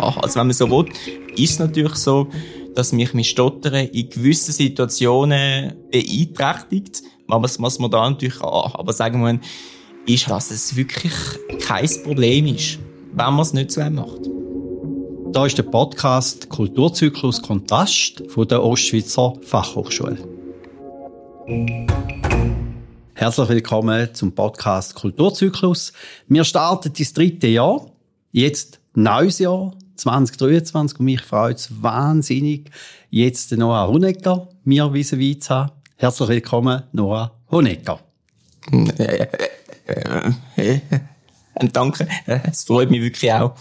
Also wenn man so will, ist es natürlich so, dass mich mein Stottern in gewissen Situationen beeinträchtigt. Was, was man da natürlich aber sagen muss, ist, dass es wirklich kein Problem ist, wenn man es nicht so macht. Da ist der Podcast Kulturzyklus Kontrast von der Ostschweizer Fachhochschule. Herzlich willkommen zum Podcast Kulturzyklus. Wir starten das dritte Jahr. Jetzt neues Jahr 2023 und mich freut es wahnsinnig, jetzt Noah Honecker mir vis-à-vis zu haben. Herzlich willkommen, Noah Honecker. Danke, es freut mich wirklich auch.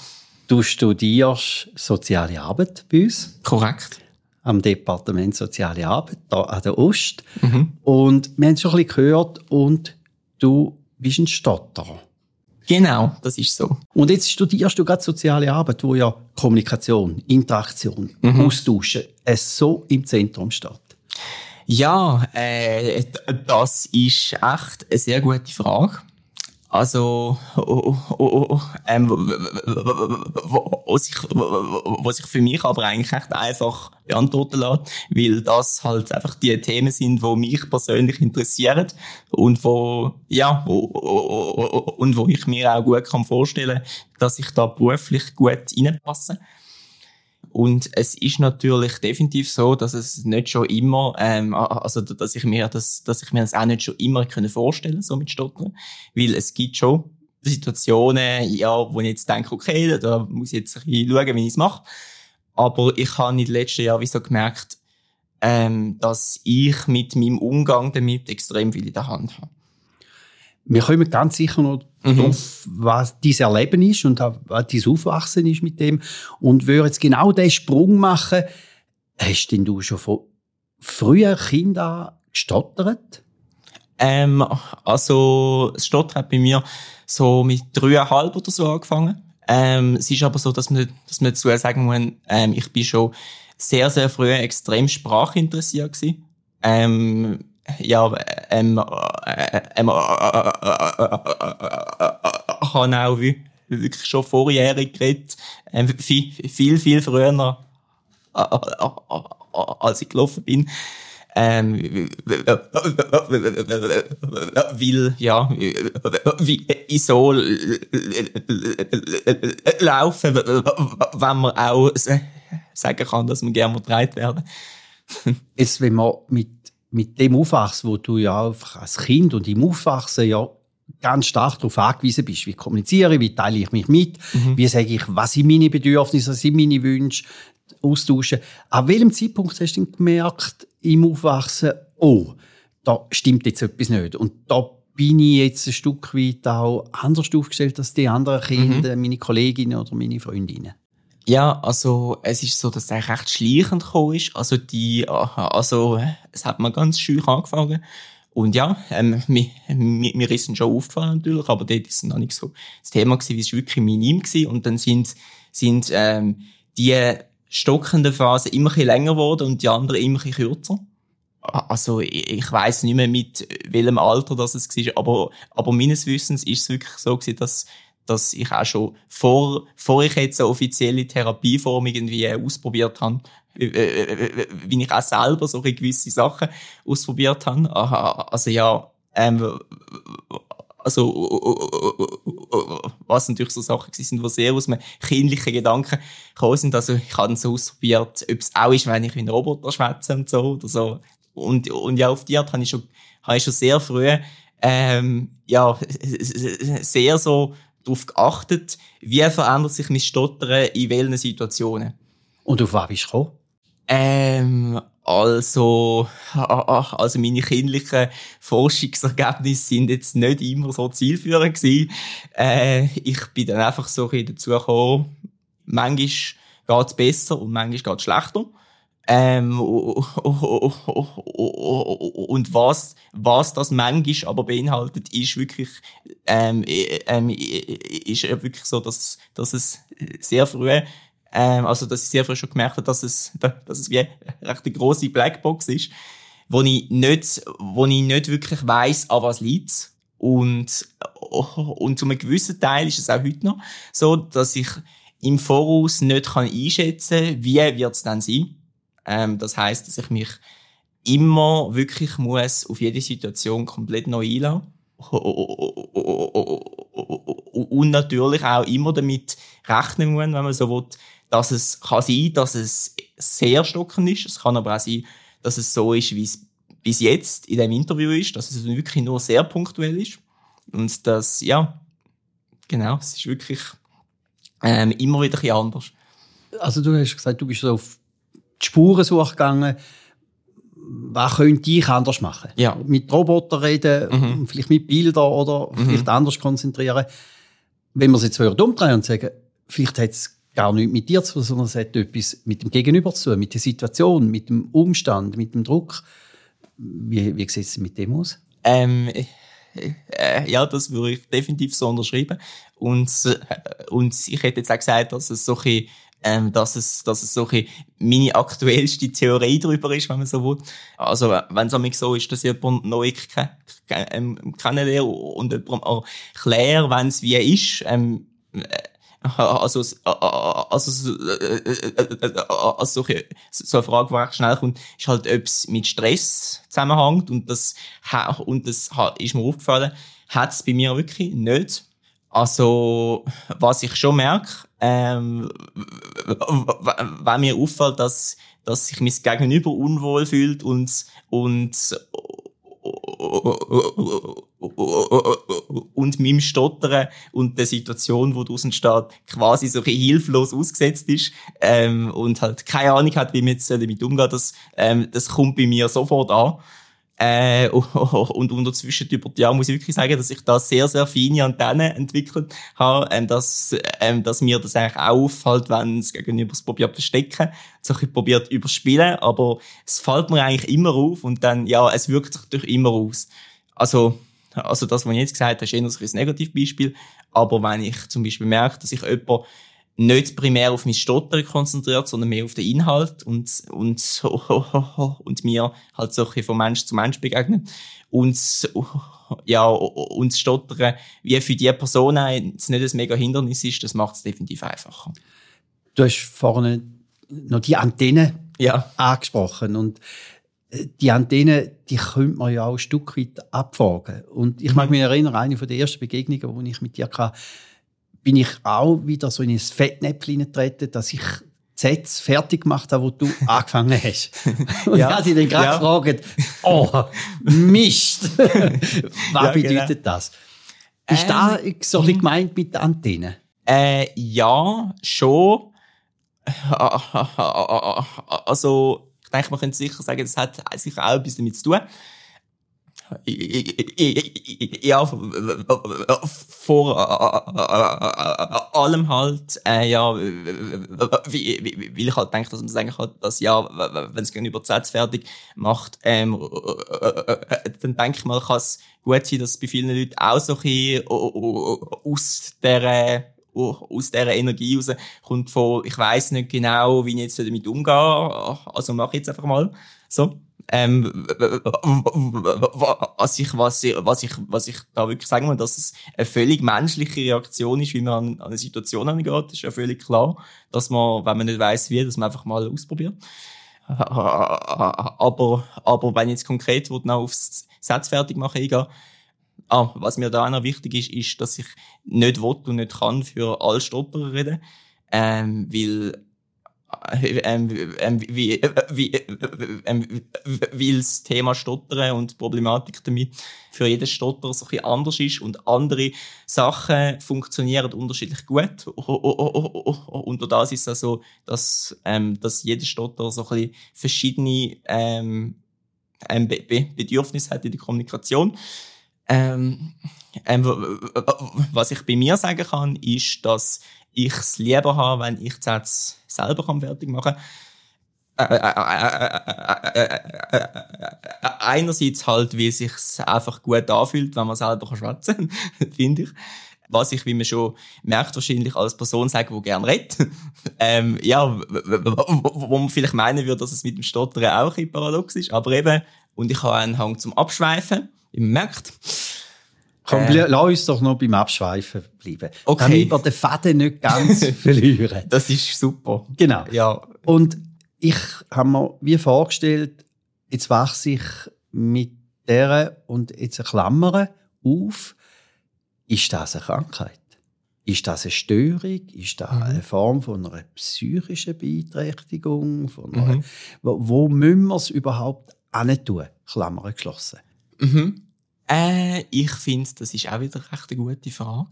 Du studierst Soziale Arbeit bei uns. Korrekt. Am Departement Soziale Arbeit, da an der Ost. Mhm. Und wir haben es schon ein bisschen gehört und du bist ein Stotterer. Genau, das ist so. Und jetzt studierst du gerade Soziale Arbeit, wo ja Kommunikation, Interaktion, mhm. Austauschen es so im Zentrum steht. Ja, äh, das ist echt eine sehr gute Frage. Also, oh, oh, oh, ähm, was ich, was ich für mich aber eigentlich echt einfach beantworten lasse, weil das halt einfach die Themen sind, die mich persönlich interessieren und wo, ja, und wo ich mir auch gut kann vorstellen, dass ich da beruflich gut reinpasse. Und es ist natürlich definitiv so, dass es nicht schon immer, ähm, also dass ich mir das, dass ich mir das auch nicht schon immer können vorstellen so mit Stottern, weil es gibt schon Situationen, ja, wo ich jetzt denke, okay, da muss ich jetzt ein bisschen schauen, wie ich es mache. Aber ich habe in den letzten Jahren wie so gemerkt, ähm, dass ich mit meinem Umgang damit extrem viel in der Hand habe. Wir kommen ganz sicher noch mhm. darauf, was dein Erleben ist und was dein Aufwachsen ist mit dem. Und würde jetzt genau diesen Sprung machen, hast denn du schon von früher Kindern gestottert? Ähm, also, das Stottern hat bei mir so mit dreieinhalb oder so angefangen. Ähm, es ist aber so, dass man, dass man dazu sagen muss, ähm, ich bin schon sehr, sehr früh extrem sprachinteressiert gewesen. Ähm, ja, ähm, ähm, habe auch wirklich schon vorjährig geredet, ähm, viel, viel, viel früher, als ich gelaufen bin. Ähm, weil, ja, wie ich so laufen, wenn man auch sagen kann, dass man gerne getragen werden. Jetzt, wenn man mit mit dem Aufwachsen, wo du ja als Kind und im Aufwachsen ja ganz stark darauf angewiesen bist, wie kommuniziere ich, wie teile ich mich mit, mhm. wie sage ich, was sind meine Bedürfnisse, was sind meine Wünsche, austauschen. An welchem Zeitpunkt hast du gemerkt, im Aufwachsen, oh, da stimmt jetzt etwas nicht und da bin ich jetzt ein Stück weit auch anders aufgestellt als die anderen Kinder, mhm. meine Kolleginnen oder meine Freundinnen? Ja, also es ist so, dass es eigentlich recht schleichend gekommen ist. Also die, also es hat mal ganz schön angefangen. Und ja, ähm, mir, mir, mir ist es schon aufgefallen natürlich, aber dort ist es noch nicht so das Thema gewesen, wie es wirklich minim gewesen. Und dann sind, sind ähm, die stockenden Phasen immer ein länger geworden und die anderen immer ein kürzer. Also ich, ich weiß nicht mehr mit welchem Alter das es war, aber, aber meines Wissens ist es wirklich so gewesen, dass dass ich auch schon vor, vor ich jetzt eine offizielle Therapieform irgendwie ausprobiert habe, wie ich auch selber so gewisse Sachen ausprobiert habe. Also ja, ähm, also was natürlich so Sachen sind, die sehr aus einem kindlichen Gedanken gekommen sind. Also ich habe so ausprobiert, ob es auch ist, wenn ich wie ein Roboter schwätze und so oder so. Und, und ja, auf die Art habe ich schon, habe ich schon sehr früh ähm, ja, sehr so darauf geachtet, wie verändert sich mein Stottern in welchen Situationen. Und auf was bist du gekommen? Ähm, also, also meine kindlichen Forschungsergebnisse sind jetzt nicht immer so zielführend gewesen. Äh, ich bin dann einfach so dazu gekommen, manchmal geht's besser und manchmal geht's schlechter. Ähm, und was, was das manchmal aber beinhaltet, ist wirklich, ähm, ähm, ist wirklich so, dass, dass es sehr früh, ähm, also, dass ich sehr früh schon gemerkt habe, dass es, dass es wie eine recht grosse Blackbox ist, wo ich nicht, wo ich nicht wirklich weiss, an was liegt. Und, und zu einem gewissen Teil ist es auch heute noch so, dass ich im Voraus nicht kann einschätzen wie wird es dann sein. Ähm, das heißt, dass ich mich immer wirklich muss auf jede Situation komplett neu einlassen. Und natürlich auch immer damit rechnen muss, wenn man so will, dass es kann sein, dass es sehr stockend ist. Es kann aber auch sein, dass es so ist, wie es bis jetzt in dem Interview ist, dass es wirklich nur sehr punktuell ist. Und das, ja, genau, es ist wirklich ähm, immer wieder ein bisschen anders. Also du hast gesagt, du bist so auf die Spurensuche gegangen. Was könnte ich anders machen? Ja. Mit Robotern reden, mhm. vielleicht mit Bildern oder mhm. vielleicht anders konzentrieren. Wenn wir es jetzt umdrehen und sagen, vielleicht hat es gar nichts mit dir zu tun, sondern es hat etwas mit dem Gegenüber zu tun, mit der Situation, mit dem Umstand, mit dem Druck. Wie, wie sieht es mit dem aus? Ähm, äh, ja, das würde ich definitiv so unterschreiben. Und, äh, und ich hätte jetzt auch gesagt, dass es so ein ähm, dass es, dass es so ein meine aktuellste Theorie darüber ist, wenn man so will. Also, wenn es einmal so ist, dass jemand neu ähm, kennenlernt und jemand erklärt, wenn es wie ist, ähm, also, also, also so, so eine Frage, die schnell kommt, ist halt, ob es mit Stress zusammenhängt und das, und das ist mir aufgefallen, hat es bei mir wirklich nicht. Also, was ich schon merke, ähm, wenn mir auffällt, dass, dass sich mein Gegenüber unwohl fühlt und, und, und meinem Stottern und der Situation, wo draußen steht, quasi so hilflos ausgesetzt ist ähm, und halt keine Ahnung hat, wie man jetzt damit umgeht, das, ähm, das kommt bei mir sofort an. Äh, und, und dazwischen über die Jahre muss ich wirklich sagen, dass ich da sehr, sehr feine Antennen entwickelt habe, ähm, dass, ähm, dass mir das eigentlich auch auffällt, wenn es gegenüber es probiert verstecken, so ein probiert überspielen, aber es fällt mir eigentlich immer auf und dann, ja, es wirkt sich durch immer aus. Also, also das, was ich jetzt gesagt habe, ist eher ein Negativbeispiel, aber wenn ich zum Beispiel merke, dass ich jemanden nicht primär auf mein Stottern konzentriert, sondern mehr auf den Inhalt und, und, und mir halt so ein von Mensch zu Mensch begegnen. Und, ja, und das Stottern, wie für die Person jetzt nicht ein mega Hindernis ist, das macht es definitiv einfacher. Du hast vorne noch die Antenne ja. angesprochen und äh, die Antenne, die könnte man ja auch ein Stück weit abfragen. Und ich mag mhm. mich erinnern, eine der ersten Begegnungen, die ich mit dir hatte, bin ich auch wieder so in ein Fettnäpfchen getreten, dass ich Sätze fertig gemacht habe, wo du angefangen hast. Und ja, hat sie dann gerade ja. gefragt, oh, Mist, was ja, bedeutet genau. das? Ist ähm, da so ein bisschen gemeint mit der Antenne? Äh, ja, schon. Also, ich denke, man könnte sicher sagen, das hat sicher auch etwas damit zu tun ja, vor allem halt, äh, ja, wie ich halt denke, dass man sagen kann, dass ja, wenn es gegenüber Sätze fertig macht, ähm, dann denke ich mal, kann es gut sein, dass bei vielen Leuten auch so ein bisschen aus der aus dieser Energie raus kommt von, ich weiß nicht genau, wie ich jetzt damit umgehe, also mach ich jetzt einfach mal so ähm, was ich, was ich, was ich, was ich da wirklich sagen muss, dass es eine völlig menschliche Reaktion ist, wie man an, eine Situation angeht, ist ja völlig klar, dass man, wenn man nicht weiß wie, dass man einfach mal ausprobiert. Aber, aber wenn ich jetzt konkret noch aufs Satz fertig machen eingehe, ah, was mir da auch noch wichtig ist, ist, dass ich nicht will und nicht kann für alle Stopper reden, ähm, weil ähm, ähm, wie, ähm, weil das Thema Stottern und die Problematik damit für jeden Stotterer so ein bisschen anders ist und andere Sachen funktionieren unterschiedlich gut. Und durch das ist also, dass, ähm, dass jeder Stotterer so ein bisschen verschiedene ähm, Be Be Bedürfnisse hat in der Kommunikation. Ähm, was ich bei mir sagen kann, ist, dass ich es lieber habe, wenn ich das selber fertig machen kann. Einerseits halt, wie sich einfach gut anfühlt, wenn man selber schwätzen kann, finde ich. Was ich, wie man schon merkt, wahrscheinlich als Person sagen, die gerne redet. ähm, ja, wo man vielleicht meinen würde, dass es mit dem Stottern auch ein paradox ist. Aber eben, und ich habe einen Hang zum Abschweifen, man merkt. Komm, Äh. lass uns doch noch beim Abschweifen bleiben. Okay. Damit wir den Faden nicht ganz verlieren. Das ist super. Genau. Ja. Und ich habe mir wie vorgestellt, jetzt wachse ich mit der und jetzt eine Klammer auf. Ist das eine Krankheit? Ist das eine Störung? Ist das Mhm. eine Form von einer psychischen Beeinträchtigung? Von einer, Mhm. wo, wo müssen wir es überhaupt tun? Klammer geschlossen. Mhm. Äh, ich finde, das ist auch wieder recht eine gute Frage.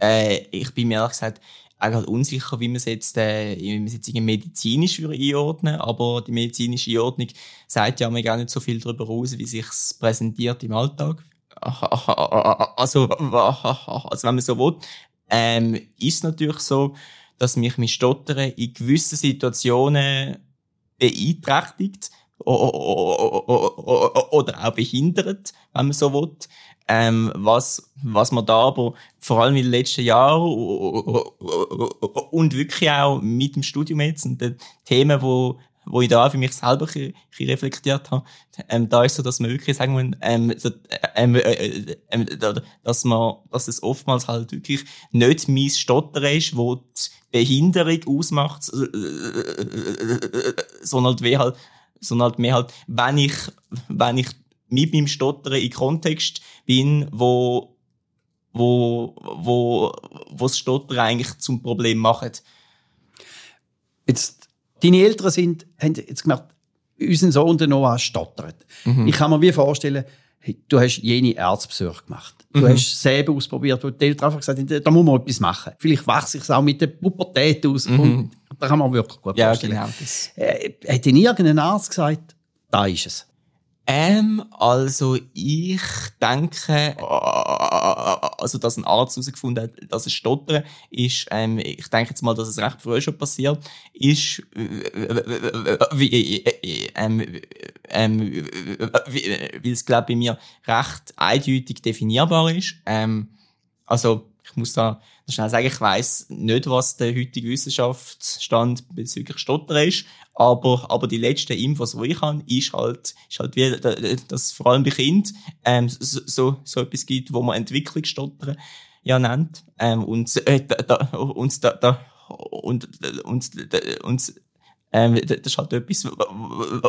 Äh, ich bin mir ehrlich gesagt auch gerade unsicher, wie man es jetzt, äh, wie man es jetzt medizinisch würde aber die medizinische Einordnung sagt ja mir gar nicht so viel darüber aus, wie sich's präsentiert im Alltag. Also, also wenn man so will, ähm, ist es natürlich so, dass mich mein Stottern in gewissen Situationen beeinträchtigt oder auch behindert, wenn man so will. Ähm, was, was man da aber vor allem in den letzten Jahren und wirklich auch mit dem Studium jetzt und den Themen, wo, wo ich da für mich selber ein bisschen- reflektiert habe, ähm, da ist so, dass man wirklich sagen muss, ähm, ähm, äh, äh, ähm, dass man, dass es oftmals halt wirklich nicht mein Stottern ist, wo die Behinderung ausmacht, äh, sondern halt wie halt, sondern halt mehr halt, wenn ich, wenn ich mit meinem Stottern in Kontext bin, wo, wo, wo, wo das Stottern eigentlich zum Problem macht. Jetzt, deine Eltern sind, haben jetzt gemerkt, unser Sohn der Noah stottert. Mhm. Ich kann mir wie vorstellen, du hast jene Arztbesuche gemacht. Du Mhm. hast Säbe ausprobiert, wo die Eltern einfach gesagt haben, da muss man etwas machen. Vielleicht wachse ich es auch mit der Pubertät aus. Und da kann man wirklich gut. Ja, vorstellen. genau. Das. Äh, hat denn irgendein Arzt gesagt, da ist es? Ähm, also ich denke, also dass ein Arzt herausgefunden hat, dass es Stottern ist, ähm, ich denke jetzt mal, dass es recht früh schon passiert, ist, wie, ähm, ähm, wie- weil es glaube bei mir recht eindeutig definierbar ist. Ähm, also ich muss da schnell sagen, ich weiß nicht, was der heutige Wissenschaftsstand bezüglich Stottern ist, aber, aber die letzten Infos, die ich habe, ist halt, ist halt wie, da- dass vor allem bei Kindern ähm, so, so, so etwas gibt, wo man Entwicklungsstottern ja nennt. Ähm, und, äh, da, und, da, da, und, und, und, ähm, das ist halt etwas, wo,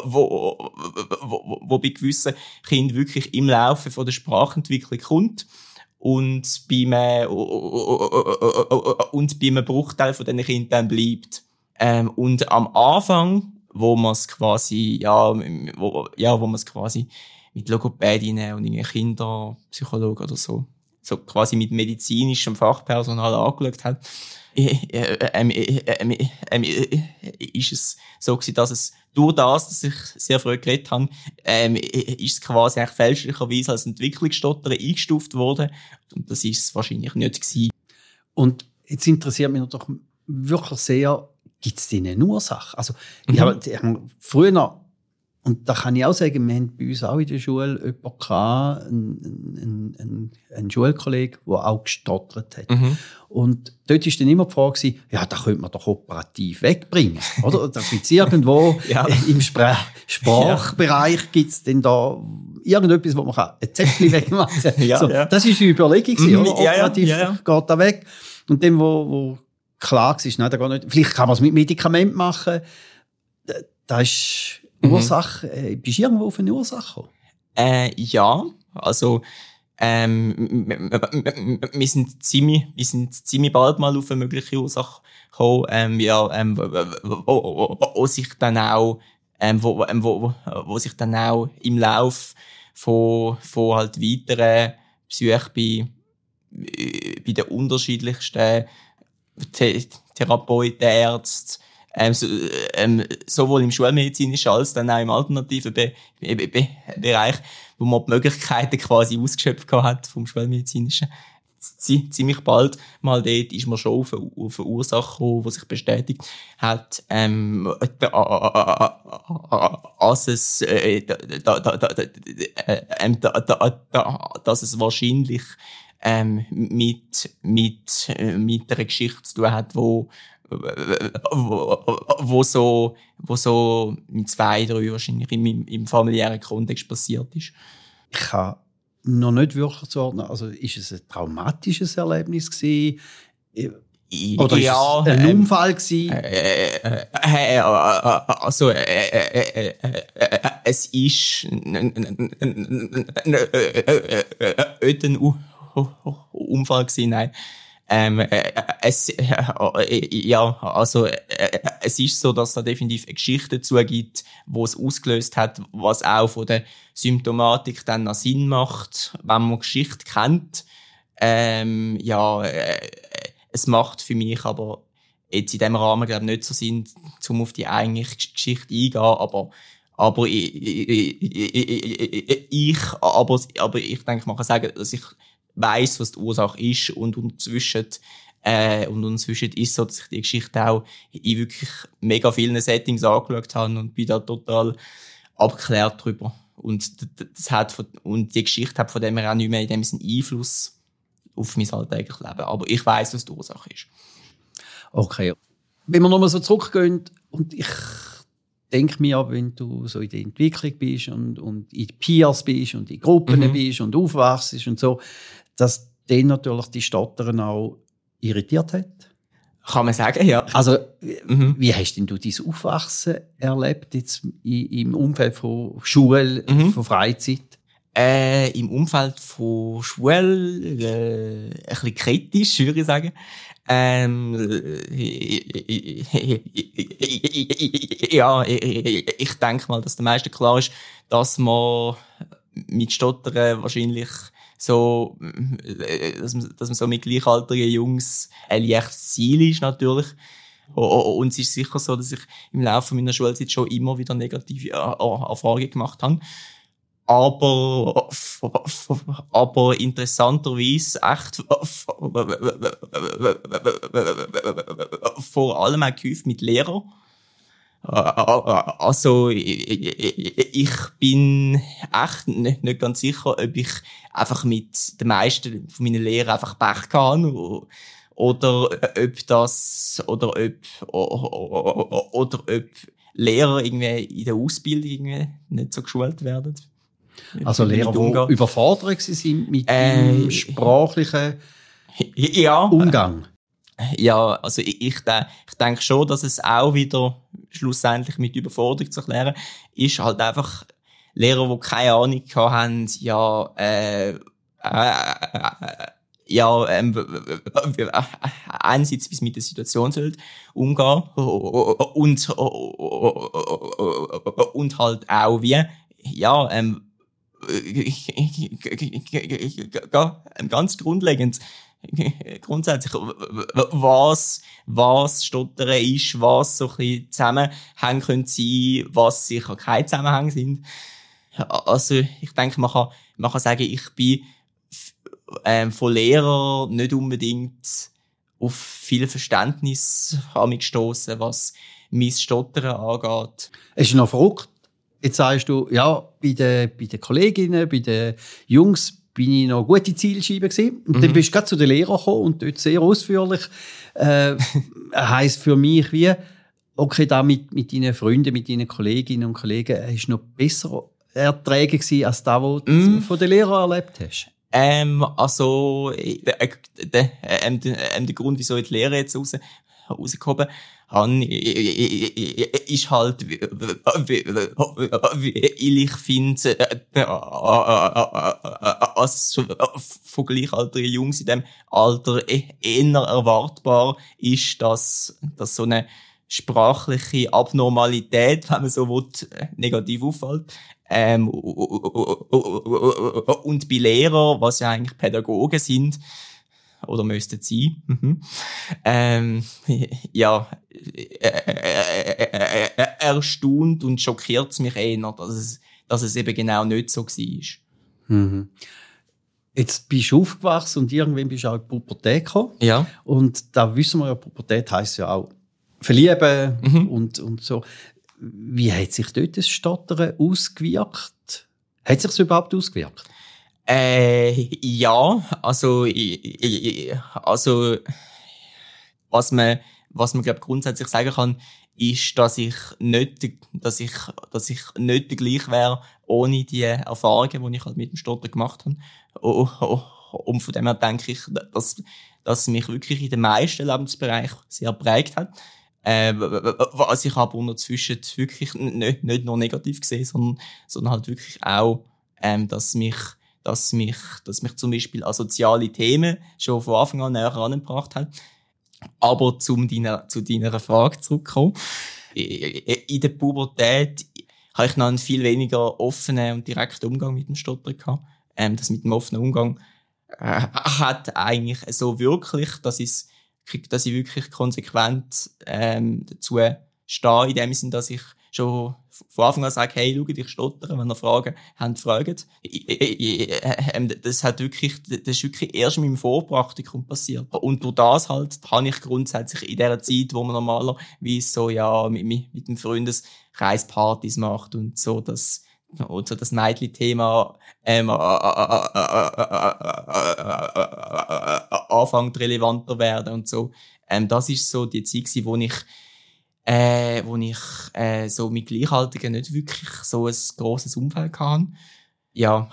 wo, wo, wo bei gewissen Kindern wirklich im Laufe von der Sprachentwicklung kommt und beim, äh, und beim Bruchteil von diesen Kindern bleibt. Ähm, und am Anfang, wo man es quasi, ja, wo, ja, wo man es quasi mit Logopädinnen und Kinderpsychologen oder so, so quasi mit medizinischem Fachpersonal angeschaut hat, äh, äh, ähm, äh, ähm, äh, ähm, äh, ist es so gewesen, dass es durch das, dass ich sehr früh geredet habe, ähm, ist es quasi eigentlich fälschlicherweise als Entwicklungsstottern eingestuft worden. Und das ist es wahrscheinlich nicht gewesen. Und jetzt interessiert mich doch wirklich sehr, gibt es denn eine Ursache? Also, Mhm. ich habe früher, und da kann ich auch sagen, wir haben bei uns auch in der Schule jemanden gehabt, einen, einen, einen, Schulkollegen, der auch gestottert hat. Mhm. Und dort war dann immer die Frage, gewesen, ja, da könnte man doch operativ wegbringen. Oder? Da gibt's irgendwo Ja. im Spra Sprachbereich gibt's denn da irgendetwas, wo man kann ein Zäpfchen wegmachen kann. Ja, so, ja. Das war die Überlegung, gewesen, Mhm, oder? ja, ja, Operativ ja, ja. geht da weg. Und dem, wo, wo klar war, nein, da geht nicht. Vielleicht kann man es mit Medikament machen. Da- Da ist Mhm. Ursache, äh, bist du irgendwo auf eine Ursache? Äh, ja, also ähm, wir sind ziemlich, wir sind ziemlich bald mal auf eine mögliche Ursache gekommen, ähm, ja, ähm, wo, wo, wo, wo sich dann auch, ähm, wo, ähm, wo, wo, wo sich dann auch im Lauf von, von halt weiteren Psyche bei, bei den unterschiedlichsten The Therapeuten, Ärzten, ähm, so, ähm, sowohl im schulmedizinischen als dann auch im alternativen Be Be Be Bereich, wo man die Möglichkeiten quasi ausgeschöpft hat vom schulmedizinischen. Zie- Ziemlich bald mal dort ist man schon auf eine, auf eine Ursache gekommen, die sich bestätigt hat, ähm, da, dass es, äh, äh, ähm, da, da, da, dass es wahrscheinlich ähm, mit, mit, äh, mit einer Geschichte zu tun hat, wo, wo, so, wo so mit zwei, drei wahrscheinlich im, im familiären Kontext passiert ist. ich habe noch nicht wirklich zu ordnen. Also ist es ein traumatisches Erlebnis gewesen? Oder ja, ist es ein ähm, Unfall gewesen? Äh, äh, äh, äh, also, äh, äh, äh, äh, es ist nicht ein Unfall gewesen, nein. Ähm, äh, es, äh, ja, also, äh, es ist so, dass da definitiv eine Geschichte dazu gibt, wo es ausgelöst hat, was auch von der Symptomatik dann noch Sinn macht, wenn man Geschichte kennt. Ähm, ja, äh, es macht für mich aber jetzt in dem Rahmen glaube nicht so Sinn, um auf die eigentliche Geschichte eingehen, aber aber ich, ich, ich, ich aber, aber ich denke, man kann sagen, dass ich weiß, was die Ursache ist und inzwischen äh, und inzwischen ist so, dass ich die Geschichte auch in wirklich mega vielen Settings angeschaut habe und bin da total abgeklärt drüber. Und das hat von, und die Geschichte hat von dem her auch nicht mehr in dem Sinne Einfluss auf mein alltägliches Leben. Aber ich weiß, was die Ursache ist. Okay. Wenn wir nochmal so zurückgehen, und ich denke mir, wenn du so in der Entwicklung bist und, und in Peers bist und in Gruppen Mhm. bist und aufwachst und so, dass dann natürlich die Stottern auch irritiert hat. Kann man sagen, ja. Also, Mhm. wie hast denn du dein Aufwachsen erlebt jetzt im Umfeld von Schule, Mhm. von Freizeit? Äh, Im Umfeld von Schule äh, ein bisschen kritisch, würde ich sagen. Ähm, äh, ja, ich denke mal, dass der meisten klar ist, dass man mit Stottern wahrscheinlich so, äh, dass man, dass man so mit gleichaltrigen Jungs ein leichtes Ziel ist, natürlich. Und es ist sicher so, dass ich im Laufe meiner Schulzeit schon immer wieder negative äh, Erfahrungen gemacht habe. Aber, aber interessanterweise echt vor allem auch geholfen mit Lehrern. Also, ich bin echt nicht nicht ganz sicher, ob ich einfach mit den meisten von meinen Lehrern einfach Pech kann oder ob das, oder ob, oder ob Lehrer irgendwie in der Ausbildung irgendwie nicht so geschult werden. Also Lehrer, die überfordert sind mit Äh, dem sprachlichen Ja, Umgang. Ja, also ich, ich, ich denke schon, dass es auch wieder schlussendlich mit Überforderung zu erklären ist halt einfach Lehrer, die keine Ahnung haben, ja, äh, äh, äh, ja, ähm, einerseits, wie es mit der Situation soll umgehen und, und halt auch wie, ja, ähm, ganz grundlegend, grundsätzlich, was, was Stottern ist, was so ein bisschen Zusammenhänge können sein, was sicher keine Zusammenhänge sind. Also, ich denke, man kann, man kann sagen, ich bin ähm, von Lehrern nicht unbedingt auf viel Verständnis mich gestossen, was mein Stottern angeht. Es ist noch verrückt. Jetzt sagst du, ja, bei den, bei den Kolleginnen, bei den Jungs bin ich noch gute Zielscheibe gewesen. Und dann bist du gerade zu den Lehrern gekommen und dort sehr ausführlich, äh, heisst für mich wie, okay, da mit, mit deinen Freunden, mit deinen Kolleginnen und Kollegen, ist noch besser erträge gewesen, als das, was du Mm. von den Lehrern erlebt hast. Ähm, also, äh, äh, der, ähm, der, ähm, der Grund, wieso ich die Lehre jetzt raus, rausgehoben habe, ist halt, weil ich finde, äh, als von gleichaltrigen Jungs in dem Alter eh- eher erwartbar ist, dass, dass so eine sprachliche Abnormalität, wenn man so will, negativ auffällt. Ähm, und bei Lehrern, was ja eigentlich Pädagogen sind, oder müssten sein, mhm. ähm, ja, erstaunt und schockiert mich eher, dass es, dass es eben genau nicht so war. Mhm. Jetzt bist du aufgewachsen und irgendwann bist du auch in die Pubertät gekommen. Ja. Und da wissen wir ja, Pubertät heisst ja auch verlieben Mhm. und, und so. Wie hat sich dort das Stottern ausgewirkt? Hat sich überhaupt ausgewirkt? Äh, ja, also, also, was man, was man, glaube grundsätzlich sagen kann, ist, dass ich nicht, dass ich, dass ich nicht der gleich wäre, ohne die Erfahrungen, die ich halt mit dem Stotter gemacht habe. Oh, oh, oh, und von dem her denke ich, dass, dass mich wirklich in den meisten Lebensbereichen sehr prägt hat. Äh, was ich aber unterzwischen wirklich nicht, nicht nur negativ gesehen, sondern, sondern halt wirklich auch, ähm, dass mich, dass mich, dass mich zum Beispiel an soziale Themen schon von Anfang an näher herangebracht hat. Aber zum deiner, zu deiner Frage zurückkommen. In der Pubertät habe ich noch einen viel weniger offenen und direkten Umgang mit dem Stottern gehabt. Ähm, das mit dem offenen Umgang äh, hat eigentlich so wirklich, dass ich, dass ich wirklich konsequent ähm, dazu stehe, in dem Sinn, dass ich schon von Anfang an sage, hey, schau, ich stottere, wenn ihr Fragen habt, fragt. Ähm, das hat wirklich, das ist wirklich erst in meinem Vorpraktikum passiert. Und durch das halt, habe ich grundsätzlich in der Zeit, wo man normalerweise so, ja, mit, mit dem Freundeskreis Partys macht und so, das, und so das Meitli-Thema ähm, anfängt relevanter werden und so. Ähm, das ist so die Zeit, wo ich äh, wo ich äh, so mit Gleichaltigen nicht wirklich so ein grosses Umfeld hatte. Ja,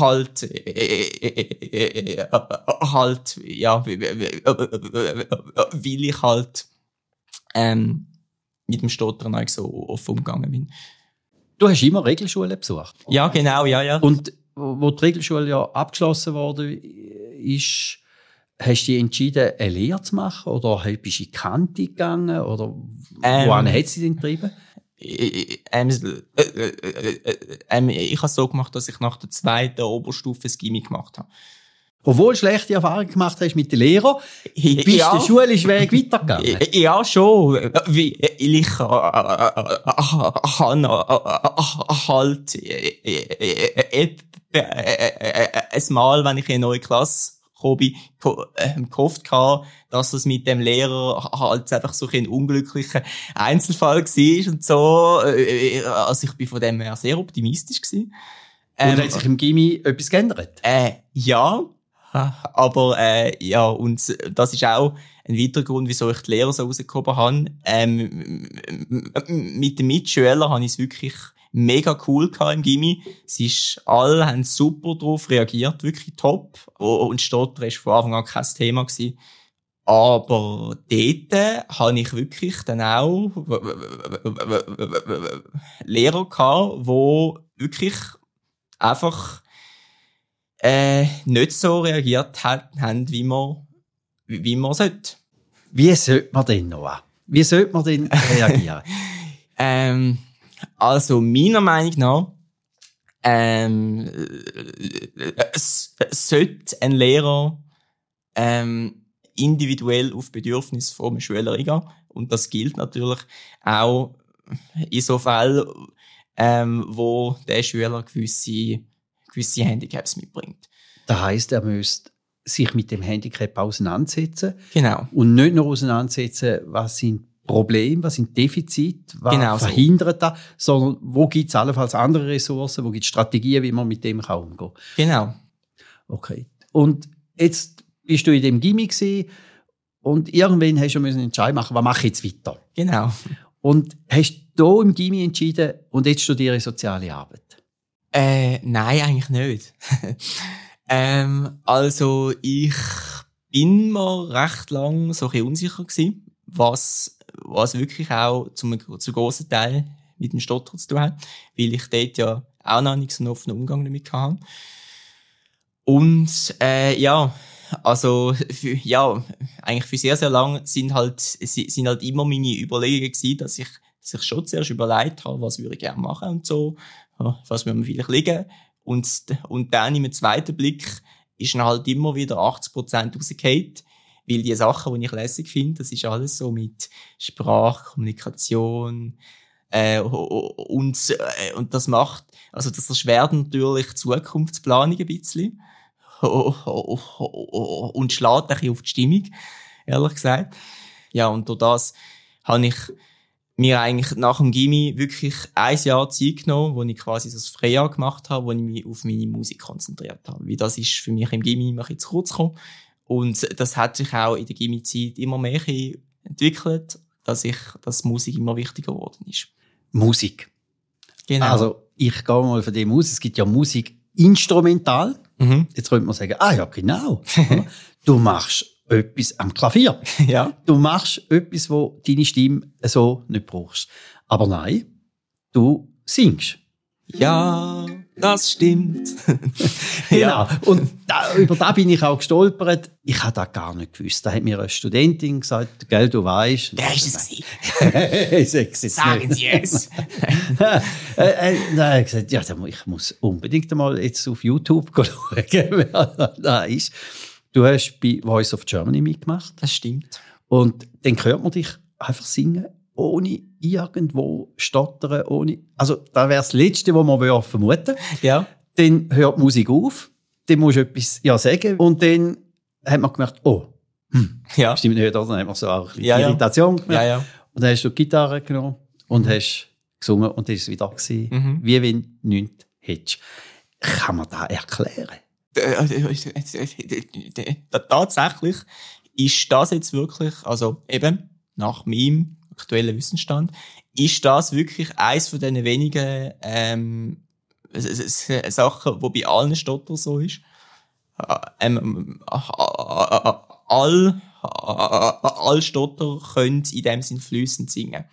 halt, äh, halt, ja, weil ich halt ähm, mit dem Stottern eigentlich so offen umgegangen bin. Du hast immer Regelschule besucht? Ja, genau, ja, ja. Und wo die Regelschule ja abgeschlossen wurde, ist, Hast du dich entschieden, eine Lehre zu machen? Oder bist du in die Kante gegangen? Oder ähm, wohin hat sie denn getrieben? Ähm, äh, äh, äh, ähm, ich habe es so gemacht, dass ich nach der zweiten Oberstufe das Gimmi gemacht habe. Obwohl du schlechte Erfahrungen gemacht hast mit den Lehrern, bist ja. der schulischen Weg weitergegangen? Ja, schon. Wie, ich äh, halt ein Mal, wenn ich in eine neue Klasse Kobi äh, gehofft gehabt, dass es mit dem Lehrer halt einfach so ein unglücklicher Einzelfall war und so. Äh, also ich bin von dem her sehr optimistisch gewesen. Ähm, und hat sich im Gimmi etwas geändert? Äh, ja. Aber, äh, ja, und das ist auch ein weiterer Grund, wieso ich die Lehrer so rausgehoben habe. Ähm, mit den Mitschülern habe ich es wirklich mega cool im Gimmi. Es ist, alle haben super drauf reagiert, wirklich top. Und Stotter war von Anfang an kein Thema gewesen. Aber dort habe ich wirklich dann auch Lehrer gehabt, die wirklich einfach äh, nicht so reagiert haben, wie man, wie man sollte. Wie sollte man denn, Noah? Wie sollte man denn reagieren? ähm, also, meiner Meinung nach, ähm, es, es sollte ein Lehrer ähm, individuell auf Bedürfnisse vom Schüler eingehen. Und das gilt natürlich auch in so Fällen, ähm, wo der Schüler gewisse, gewisse Handicaps mitbringt. Das heißt, er müsste sich mit dem Handicap auseinandersetzen. Genau. Und nicht nur auseinandersetzen, was sind Problem, was sind Defizite, was genau verhindert so. das, sondern wo gibt es allenfalls andere Ressourcen, wo gibt es Strategien, wie man mit dem kann umgehen Genau. Okay. Und jetzt bist du in dem Gimmick und irgendwann hast du einen Entscheid machen, was mache ich jetzt weiter? Genau. Und hast du im Gimmi entschieden und jetzt studiere ich soziale Arbeit? Äh, nein, eigentlich nicht. ähm, also ich bin mir recht lang so ein unsicher gewesen, was was wirklich auch zum, zu grossen Teil mit dem Stotter zu tun hat, weil ich dort ja auch noch nicht so einen offenen Umgang damit hatte. Und äh, ja, also für, ja, eigentlich für sehr, sehr lang sind halt, sind halt immer meine Überlegungen gewesen, dass ich sich schon zuerst überlegt habe, was würde ich gerne machen und so, was würde mir vielleicht liegen. Und, und dann im zweiten Blick ist dann halt immer wieder 80 Prozent rausgefallen weil die Sachen, die ich lässig finde, das ist alles so mit Sprachkommunikation äh, und, äh, und das macht, also das erschwert natürlich Zukunftsplanung ein bisschen und schlägt ein bisschen auf die Stimmung, ehrlich gesagt. Ja, und durch das habe ich mir eigentlich nach dem Gimmi wirklich ein Jahr Zeit genommen, wo ich quasi das Freijahr gemacht habe, wo ich mich auf meine Musik konzentriert habe. Wie das ist für mich im Gimmi immer ein bisschen zu kurz gekommen. Und das hat sich auch in der Gimmi-Zeit immer mehr entwickelt, dass ich, dass Musik immer wichtiger geworden ist. Musik. Genau. Also, ich gehe mal von dem aus. Es gibt ja Musik instrumental. mhm. Jetzt könnte man sagen, ah ja, genau. du machst etwas am Klavier. ja. Du machst etwas, wo deine Stimme so nicht brauchst. Aber nein, du singst. Ja, das stimmt. Genau. Und da, über da bin ich auch gestolpert. Ich habe das gar nicht gewusst. Da hat mir eine Studentin gesagt, gell, du weißt. Wer ist es? Ich Sagen. Sie es. äh, äh, dann habe ich gesagt, ja, ich muss unbedingt mal jetzt auf YouTube schauen, wer da ist. Du hast bei Voice of Germany mitgemacht. Das stimmt. Und dann hört man dich einfach singen, ohne irgendwo stottern, ohne. Also, das wäre das Letzte, was man würde vermuten Ja. Dann hört die Musik auf, dann musst du etwas ja, sagen und dann hat man gemerkt, oh, Ja. stimmt nicht, oder? Dann hat man so auch ein Ja. Irritation gemerkt. Ja, ja. Und dann hast du die Gitarre genommen und hast gesungen und dann ist es wieder gewesen, Mhm. wie wenn nichts hättest. Kann man das erklären? Tatsächlich ist das jetzt wirklich, also eben nach meinem aktuellen Wissensstand, ist das wirklich eins von den wenigen ähm, Sachen, wo bei allen Stotter so ist. Äh, Ähm, all, all Stotter können in dem Sinn flüssend singen.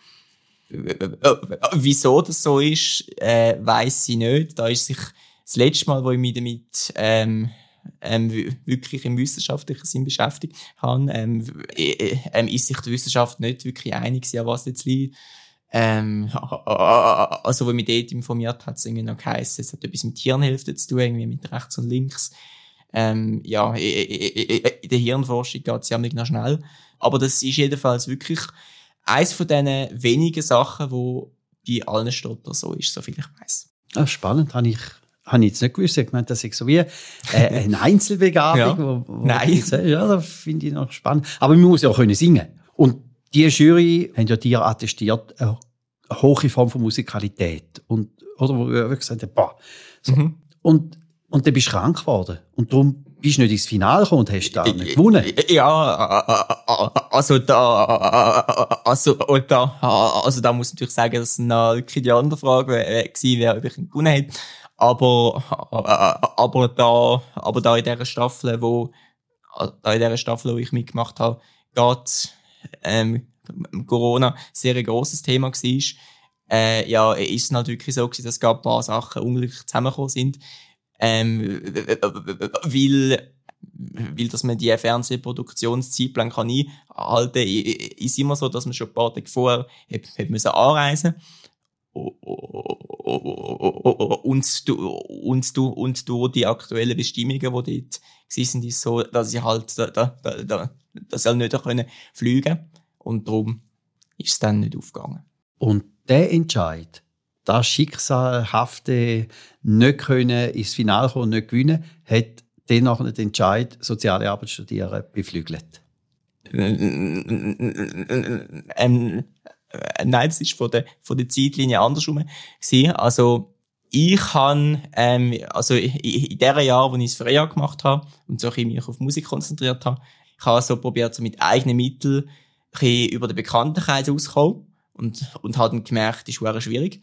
Wieso das so ist, äh, weiß ich nicht. Da ist sich das letzte Mal, wo ich mich damit ähm, ähm, wirklich im wissenschaftlichen Sinn beschäftigt habe, ähm, w- äh, ähm, ist sich die Wissenschaft nicht wirklich einig an was jetzt liegt. Ähm, also, wo mich dort informiert hat, es irgendwie noch geheißen, es hat etwas mit Hirnhälfte zu tun, irgendwie mit rechts und links. Ähm, ja, in der Hirnforschung geht es ja noch schnell. Aber das ist jedenfalls wirklich eins von diesen wenigen Sachen, wo bei allen Stotter so ist, soviel ich weiß. Ah, spannend, habe ich, habe ich jetzt nicht gewusst. Ich meine, das ist so wie äh, eine Einzelbegabung. Ja. Wo, wo Nein. ich sage, Ja, das finde ich noch spannend. Aber man muss ja auch können singen. Und die Jury haben ja dir attestiert, eine hohe Form von Musikalität. Und, oder wo wir gesagt haben, boah. So. Mhm. Und, und dann bist du krank geworden. Und darum bist du nicht ins Finale gekommen und hast da nicht gewonnen. Ja, also da, also, und da, also da muss ich natürlich sagen, dass es die andere Frage äh, wäre, ob ich gewonnen hätte. Aber, aber da, aber da in dieser Staffel, wo, da in dieser Staffel, wo ich mitgemacht habe, geht, ähm, Corona sehr ein grosses Thema war, äh, ja, ist es halt wirklich so gewesen, dass gerade ein paar Sachen unglücklich zusammengekommen sind. Ähm, weil, weil, dass man die Fernsehproduktionszeitplan kann einhalten kann, ist immer so, dass man schon ein paar Tage vorher hat, hat müssen anreisen und du, und du, und du die aktuellen Bestimmungen, die dort sind, ist so, dass ich halt, da, da, da, da, dass ich nicht können fliegen und darum ist es dann nicht aufgegangen. Und der Entscheid, das schicksalhafte nicht können ins Finale kommen, nicht gewinnen, hat nachher den Entscheid, soziale Arbeit studieren, beflügelt. ähm, äh, nein, das ist von der, von der Zeitlinie andersrum gewesen. Also, ich han ähm, also in, der Jahr, wo ich das Freie gemacht habe und so ein mich auf Musik konzentriert habe, ich habe so probiert, so mit eigenen Mitteln ein über den Bekanntenkreis auszukommen und, und habe dann gemerkt, das ist schwierig.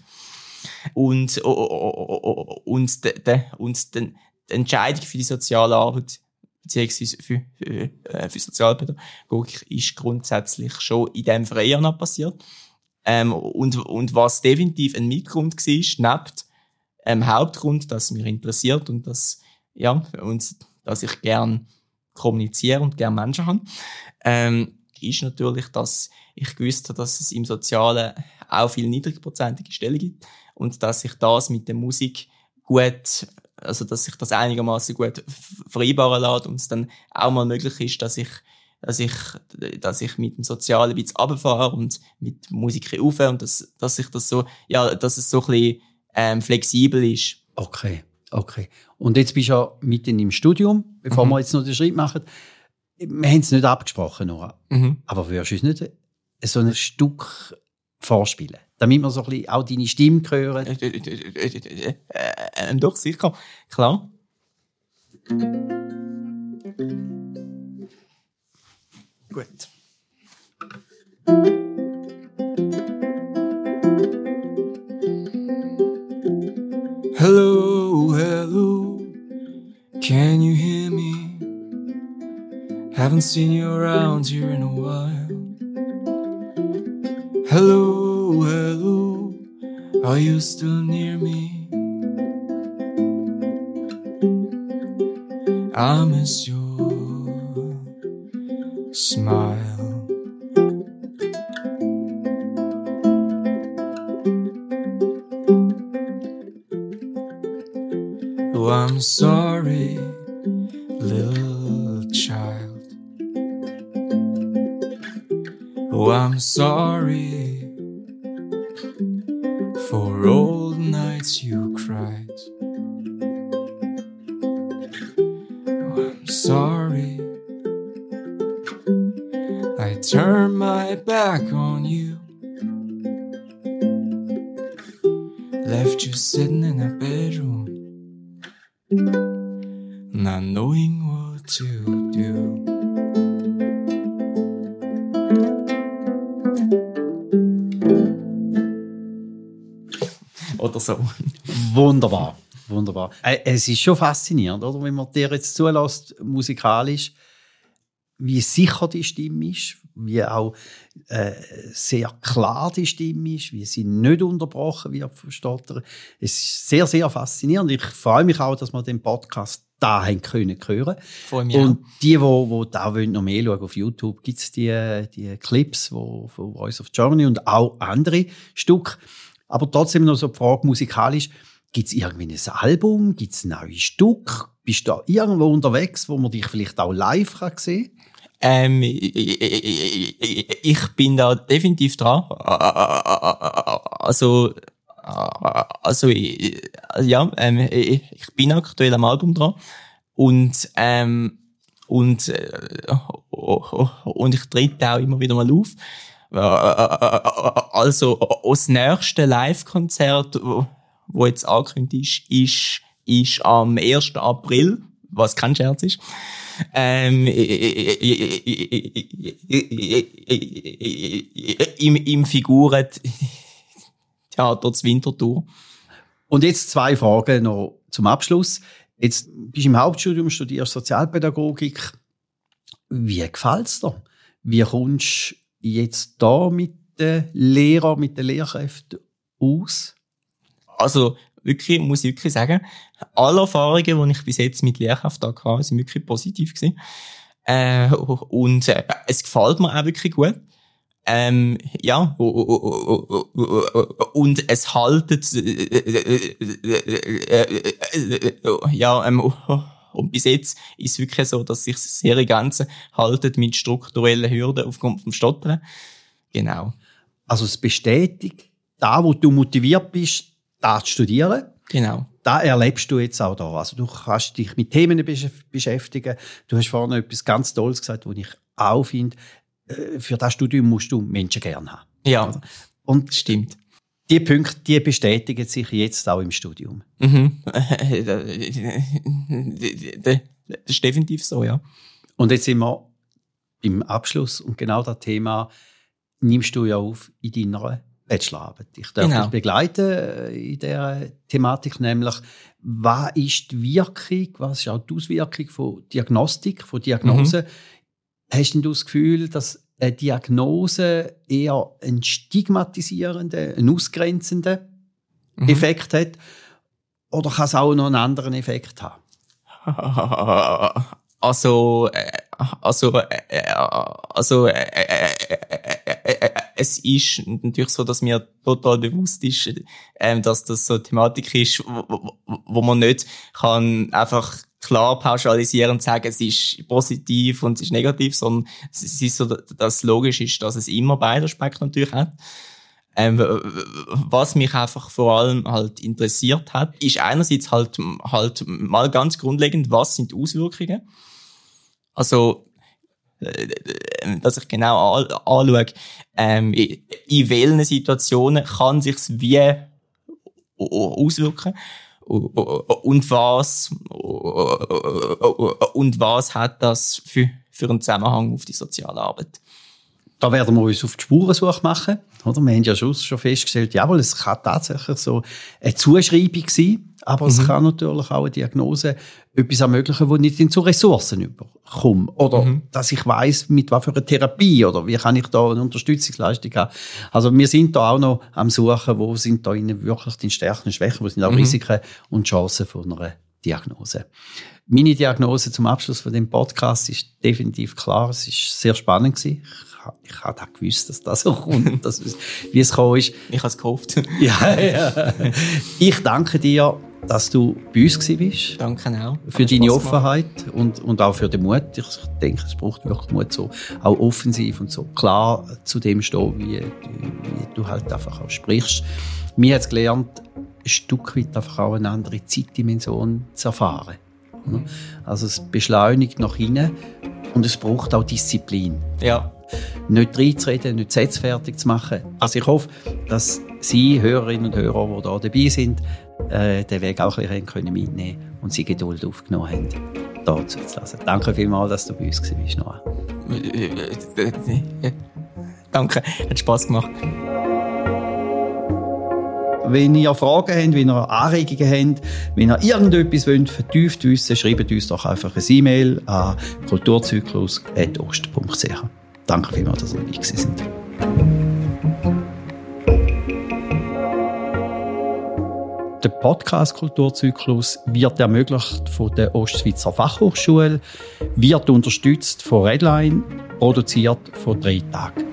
Und, oh, oh, oh, oh, und, de, de, und den, die Entscheidung für die soziale Arbeit beziehungsweise für, für, äh, für Sozialpädagogik ist grundsätzlich schon in diesem Freijahr noch passiert. Ähm, und, und was definitiv ein Mitgrund war, nebst ähm, Hauptgrund, dass mich interessiert und dass, ja, und, dass ich gern kommuniziere und gern Menschen habe, ähm, ist natürlich, dass ich gewusst habe, dass es im Sozialen auch viel niedrigprozentige Stellen gibt und dass ich das mit der Musik gut, also dass sich das einigermaßen gut vereinbaren lässt und es dann auch mal möglich ist, dass ich dass ich, dass ich mit dem Sozialen ein bisschen runterfahre und mit Musik rauf und dass, dass ich das so, ja, dass es so ein bisschen, ähm, flexibel ist. Okay, okay. Und jetzt bist du ja mitten im Studium, bevor Mhm. wir jetzt noch den Schritt machen. Wir haben es nicht abgesprochen, Nora. Mhm. Aber würdest du uns nicht so ein Stück vorspielen? Damit wir so ein bisschen auch deine Stimme hören. Äh, äh, äh, äh, doch, sicher. Klar. Gut. Hello, hello, can you hear me? Haven't seen you around here in a while. You still near me? I miss your Oder so. Wunderbar, wunderbar. Äh, Es ist schon faszinierend, oder? Wenn man dir jetzt zulässt, musikalisch, wie sicher die Stimme ist, wie auch äh, sehr klar die Stimme ist, wie sie nicht unterbrochen wird von Stottern. Es ist sehr, sehr faszinierend. Ich freue mich auch, dass wir den Podcast da haben können hören. Freue mich Und die, wo, wo da wollen, noch mehr schauen auf YouTube, gibt es die, die Clips wo, von Voice of Germany und auch andere Stücke. Aber trotzdem noch so die Frage musikalisch, gibt es irgendwie ein Album, gibt es neue Stück? Bist du da irgendwo unterwegs, wo man dich vielleicht auch live kann sehen Ähm, ich bin da definitiv dran. Also, also, ja, ähm, ich bin aktuell am Album dran. Und, ähm, und, äh, und ich trete auch immer wieder mal auf. Also, das nächste Live-Konzert, wo jetzt angekündigt ist, ist, ist am 1. April, was kein Scherz ist. Ähm, im, im Figurentheater zur Winterthur. Und jetzt zwei Fragen noch zum Abschluss. Jetzt bist du im Hauptstudium, studierst Sozialpädagogik. Wie gefällt's dir? Wie kommst du jetzt da mit den Lehrern, mit den Lehrkräften aus? Also, wirklich, muss ich wirklich sagen, alle Erfahrungen, die ich bis jetzt mit Lehrkraft hatte, sind wirklich positiv gewesen. Äh, und äh, es gefällt mir auch wirklich gut. Ähm, ja, und es haltet, ja, ähm, und bis jetzt ist es wirklich so, dass sich das sehr Ganze haltet mit strukturellen Hürden aufgrund vom Stottern. Genau. Also es bestätigt, da wo du motiviert bist, da zu studieren. Genau. Da erlebst du jetzt auch da. Also du kannst dich mit Themen besch- beschäftigen. Du hast vorhin etwas ganz Tolles gesagt, wo ich auch finde, äh, für das Studium musst du Menschen gerne haben. Ja, Und stimmt. Die Punkte, die bestätigen sich jetzt auch im Studium. Mhm. Das ist definitiv so, ja. Und jetzt sind wir im Abschluss und genau das Thema nimmst du ja auf in deiner Bachelorarbeit. Ich darf Genau. dich begleiten äh, in dieser Thematik, nämlich was ist die Wirkung, was ist auch die Auswirkung von Diagnostik, von Diagnose? Hast denn du das Gefühl, dass eine Diagnose eher einen stigmatisierenden, einen ausgrenzenden Mhm. Effekt hat? Oder kann es auch noch einen anderen Effekt haben? Also, also, also, es ist natürlich so, dass mir total bewusst ist, ähm, dass das so eine Thematik ist, wo man nicht kann einfach klar pauschalisieren und sagen, es ist positiv und es ist negativ, sondern es ist so, dass logisch ist, dass es immer beide Aspekte natürlich hat. Ähm, was mich einfach vor allem halt interessiert hat, ist einerseits halt, halt mal ganz grundlegend, was sind die Auswirkungen? Also, äh, dass ich genau an- anschaue, ähm, in in welchen Situationen kann sich's wie auswirken und was und was hat das für, für einen Zusammenhang auf die soziale Arbeit? Da werden wir uns auf die Spurensuche machen. Oder? Wir haben ja schon, schon festgestellt, jawohl, es kann tatsächlich so eine Zuschreibung sein, aber mhm. es kann natürlich auch eine Diagnose etwas ermöglichen, wo nicht zu Ressourcen überkomme. Oder mhm. dass ich weiß mit was für eine Therapie oder wie kann ich da eine Unterstützungsleistung haben. Also wir sind da auch noch am Suchen, wo sind da wirklich die Stärken und Schwächen, wo sind auch mhm. Risiken und Chancen von einer Diagnose. Meine Diagnose zum Abschluss von dem Podcast ist definitiv klar. Es ist sehr spannend gewesen ich habe gewusst, dass das so kommt, dass wie es gekommen ist. Ich habe es gehofft. ja, ja. Ich danke dir, dass du bei uns bist. Danke auch. Für deine Offenheit und, und auch für den Mut. Ich denke, es braucht wirklich Mut, so auch offensiv und so klar zu dem stehen, wie, wie du halt einfach auch sprichst. Mir hat es gelernt, ein Stück weit einfach auch eine andere Zeitdimension zu erfahren. Also es beschleunigt nach hinten und es braucht auch Disziplin. Ja nicht reinzureden, nicht Sätze fertig zu machen. Also ich hoffe, dass Sie, Hörerinnen und Hörer, die hier dabei sind, äh, den Weg auch ein bisschen können mitnehmen und Sie Geduld aufgenommen haben, da zuzulassen. Danke vielmals, dass du bei uns warst, Noah. Danke, hat Spass gemacht. Wenn ihr Fragen habt, wenn ihr Anregungen habt, wenn ihr irgendetwas wollt, vertieft wissen, schreibt uns doch einfach eine E-Mail an kulturzyklus.ost.ch. Danke vielmals, dass ihr dabei sind. Der Podcast Kulturzyklus wird ermöglicht von der Ostschweizer Fachhochschule, wird unterstützt von Redline, produziert von drei Tagen.